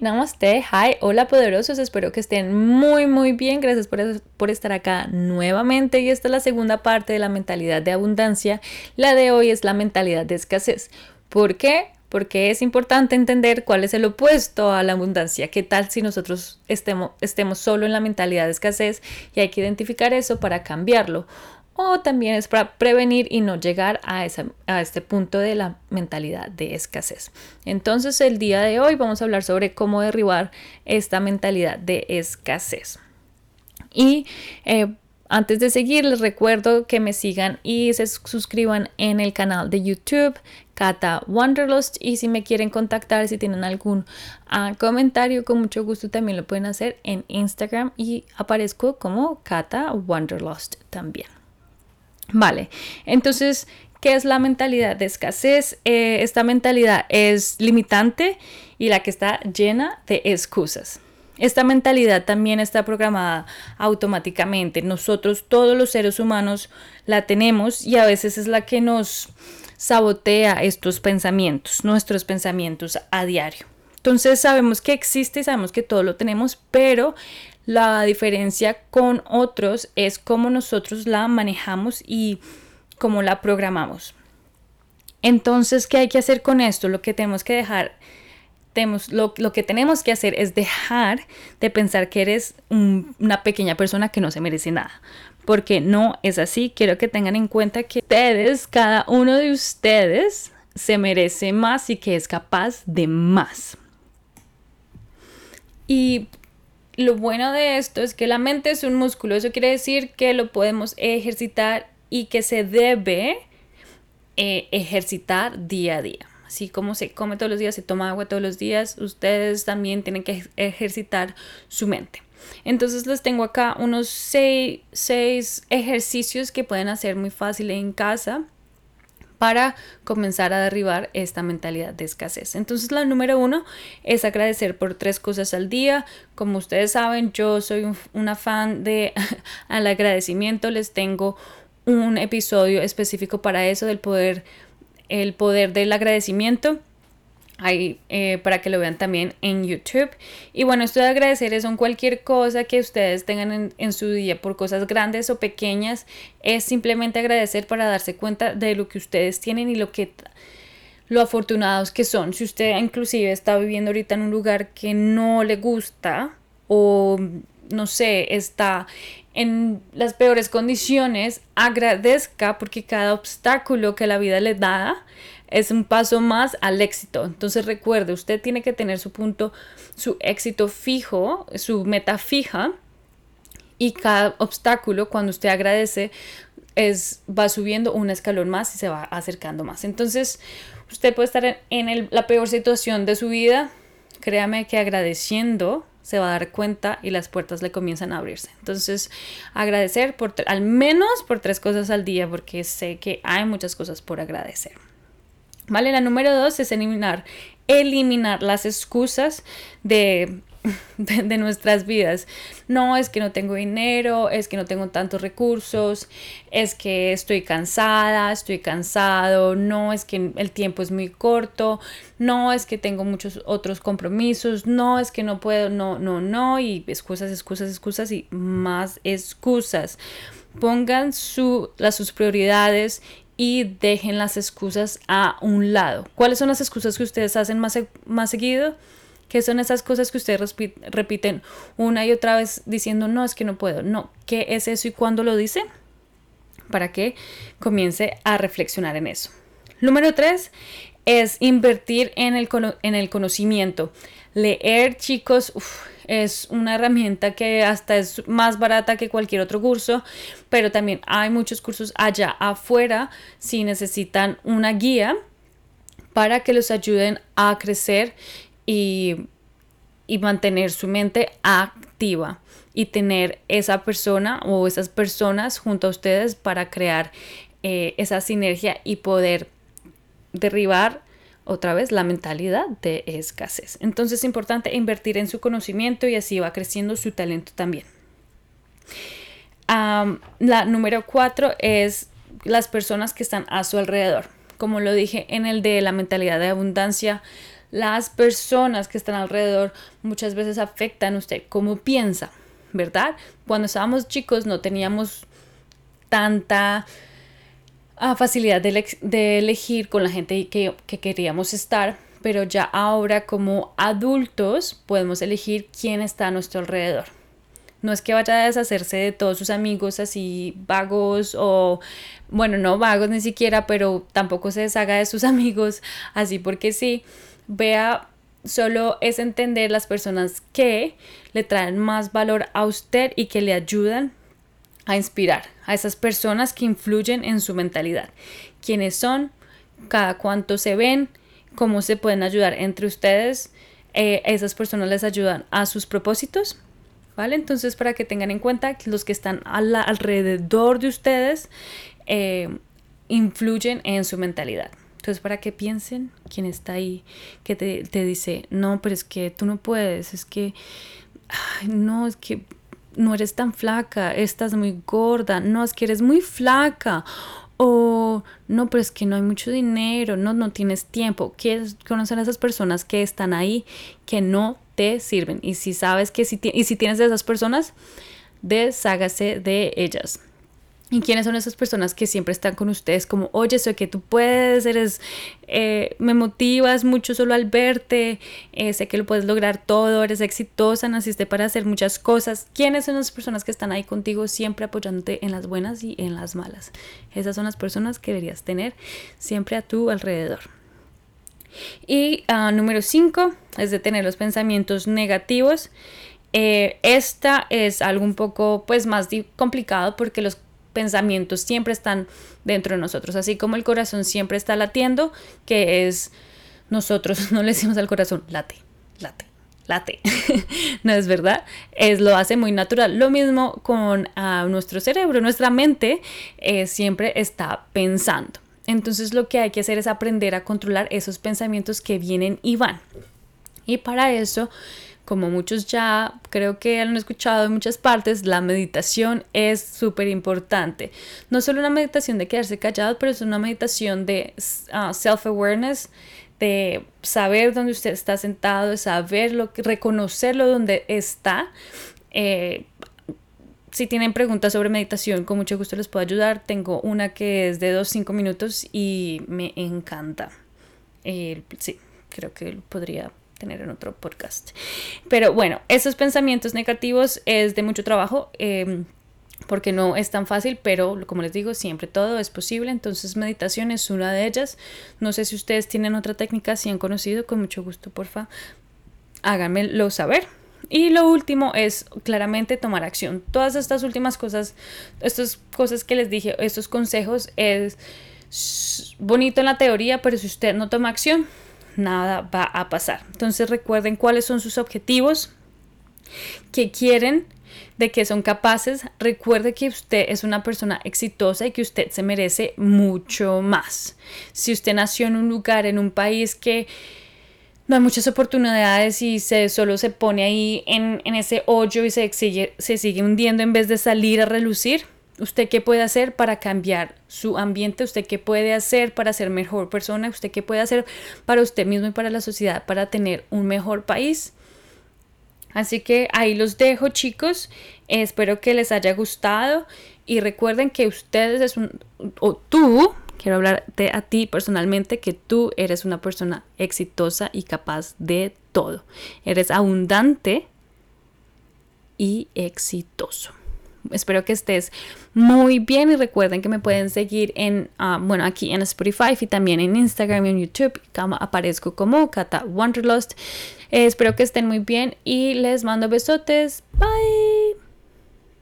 Namaste, hi, hola poderosos, espero que estén muy muy bien, gracias por, por, estar acá nuevamente y esta es la segunda parte de la mentalidad de abundancia, la de hoy es la mentalidad de escasez. ¿Por qué? Porque es importante entender cuál es el opuesto a la abundancia, qué tal si nosotros estemos, estemos solo en la mentalidad de escasez y hay que identificar eso para cambiarlo o también es para prevenir y no llegar a, a este punto de la mentalidad de escasez. Entonces el día de hoy vamos a hablar sobre cómo derribar esta mentalidad de escasez. Y eh, antes de seguir, les recuerdo que me sigan y se suscriban en el canal de YouTube Kata Wanderlust y si me quieren contactar, si tienen algún ah, comentario, con mucho gusto también lo pueden hacer en Instagram y aparezco como Kata Wanderlust también. Vale, entonces, ¿qué es la mentalidad de escasez? Eh, esta mentalidad es limitante y la que está llena de excusas. Esta mentalidad también está programada automáticamente. Nosotros, todos los seres humanos, la tenemos y a veces es la que nos sabotea estos pensamientos, nuestros pensamientos a diario. Entonces sabemos que existe y sabemos que todo lo tenemos, pero la diferencia con otros es cómo nosotros la manejamos y cómo la programamos. Entonces, ¿qué hay que hacer con esto? Lo que tenemos que dejar, tenemos, lo, que tenemos que hacer es dejar de pensar que eres una pequeña persona que no se merece nada. Porque no es así. Quiero que tengan en cuenta que ustedes, cada uno de ustedes, se merece más y que es capaz de más. Y lo bueno de esto es que la mente es un músculo, eso quiere decir que lo podemos ejercitar y que se debe eh, ejercitar día a día. Así como se come todos los días, se toma agua todos los días, ustedes también tienen que ejercitar su mente. Entonces les tengo acá unos seis, seis ejercicios que pueden hacer muy fácil en casa para comenzar a derribar esta mentalidad de escasez. Entonces la número uno es agradecer por tres cosas al día. Como ustedes saben, yo soy una fan de al agradecimiento. Les tengo un episodio específico para eso del poder, el poder del agradecimiento ahí eh, para que lo vean también en YouTube. Y bueno, esto de agradecer son cualquier cosa que ustedes tengan en, su día, por cosas grandes o pequeñas, es simplemente agradecer para darse cuenta de lo que ustedes tienen y lo que lo afortunados que son. Si usted inclusive está viviendo ahorita en un lugar que no le gusta o no sé, está en las peores condiciones, agradezca porque cada obstáculo que la vida le da es un paso más al éxito. Entonces recuerde, usted tiene que tener su punto, su éxito fijo, su meta fija y cada obstáculo cuando usted agradece es va subiendo un escalón más y se va acercando más. Entonces, usted puede estar en, la peor situación de su vida, créame que agradeciendo se va a dar cuenta y las puertas le comienzan a abrirse. Entonces, agradecer por al menos por tres cosas al día porque sé que hay muchas cosas por agradecer. ¿Vale? La número dos es eliminar, eliminar las excusas de, de, nuestras vidas. No es que no tengo dinero, es que no tengo tantos recursos, es que estoy cansada, estoy cansado, no es que el tiempo es muy corto, no es que tengo muchos otros compromisos, no es que no puedo, no, no, no, y excusas, excusas, excusas y más excusas. Pongan su, las, sus prioridades y dejen las excusas a un lado. ¿Cuáles son las excusas que ustedes hacen más, más seguido? ¿Qué son esas cosas que ustedes repiten una y otra vez diciendo, no, es que no puedo? No, ¿qué es eso y cuándo lo dicen? Para que comience a reflexionar en eso. Número tres es invertir en el, en el conocimiento. Leer, chicos, es una herramienta que hasta es más barata que cualquier otro curso, pero también hay muchos cursos allá afuera si necesitan una guía para que los ayuden a crecer y, mantener su mente activa y tener esa persona o esas personas junto a ustedes para crear eh, esa sinergia y poder derribar otra vez la mentalidad de escasez. Entonces es importante invertir en su conocimiento y así va creciendo su talento también. la número cuatro es las personas que están a su alrededor. Como lo dije en el de la mentalidad de abundancia, Las personas que están alrededor muchas veces afectan a usted cómo piensa, ¿verdad? Cuando estábamos chicos no teníamos tanta ah, facilidad de, elegir con la gente que, que queríamos estar, pero ya ahora como adultos podemos elegir quién está a nuestro alrededor. No es que vaya a deshacerse de todos sus amigos así vagos o, bueno, no vagos ni siquiera, pero tampoco se deshaga de sus amigos así porque sí. Vea, solo es entender las personas que le traen más valor a usted y que le ayudan a inspirar a esas personas que influyen en su mentalidad. ¿Quiénes son? Cada cuánto se ven, cómo se pueden ayudar entre ustedes. Eh, esas personas les ayudan a sus propósitos ¿vale? Entonces, para que tengan en cuenta que los que están alrededor de ustedes eh, influyen en su mentalidad. Entonces, para que piensen quién está ahí, que te, te dice, no, pero es que tú no puedes, es que, no, es que no eres tan flaca, estás muy gorda, no, es que eres muy flaca, o no, pero es que no hay mucho dinero, no, no tienes tiempo. ¿Quieres conocer a esas personas que están ahí, que no te sirven? Y si sabes que si, y si tienes de esas personas, deshágase de ellas. ¿Y quiénes son esas personas que siempre están con ustedes? Como, oye, soy que tú puedes, eres, eh, me motivas mucho solo al verte, eh, sé que lo puedes lograr todo, eres exitosa, naciste para hacer muchas cosas. ¿Quiénes son las personas que están ahí contigo siempre apoyándote en las buenas y en las malas? Esas son las personas que deberías tener siempre a tu alrededor. Y ah, número 5 es de tener los pensamientos negativos. Eh, esta es algo un poco pues más complicado porque los pensamientos siempre están dentro de nosotros, así como el corazón siempre está latiendo, que es nosotros no le decimos al corazón, late, late, late. no es verdad, es lo hace muy natural. Lo mismo con ah, nuestro cerebro, nuestra mente eh, siempre está pensando. Entonces lo que hay que hacer es aprender a controlar esos pensamientos que vienen y van. Y para eso como muchos ya creo que han escuchado en muchas partes, la meditación es súper importante. No solo una meditación de quedarse callado, pero es una meditación de ah, self-awareness, de saber dónde usted está sentado, de saberlo, reconocerlo donde está. Eh, si tienen preguntas sobre meditación, con mucho gusto les puedo ayudar. Tengo una que es de 2-5 minutos y me encanta. Sí, creo que podría tener en otro podcast. Pero bueno, esos pensamientos negativos es de mucho trabajo. Em, porque no es tan fácil, pero como les digo, siempre todo es posible. Entonces, meditación es una de ellas. No sé si ustedes tienen otra técnica, si han conocido, con mucho gusto, porfa, háganmelo saber. Y lo último es claramente tomar acción. Todas estas últimas cosas, estas cosas que les dije, estos consejos es bonito en la teoría, pero si usted no toma acción, nada va a pasar. Entonces recuerden cuáles son sus objetivos, que quieren, de que son capaces. Recuerde que usted es una persona exitosa y que usted se merece mucho más. Si usted nació en un lugar, en un país que no hay muchas oportunidades y se solo se pone ahí en, ese hoyo y se se sigue hundiendo en vez de salir a relucir, ¿Usted qué puede hacer para cambiar su ambiente? ¿Usted qué puede hacer para ser mejor persona? ¿Usted qué puede hacer para usted mismo y para la sociedad para tener un mejor país? Así que ahí los dejo chicos. espero que les haya gustado y recuerden que ustedes es un o tú quiero hablarte a ti personalmente que tú eres una persona exitosa y capaz de todo. Eres abundante y exitoso espero que estés muy bien y recuerden que me pueden seguir en, ah, bueno, aquí en Spotify y también en Instagram y en YouTube. Aparezco como Kata Wanderlust. Eh, espero que estén muy bien y les mando besotes. Bye.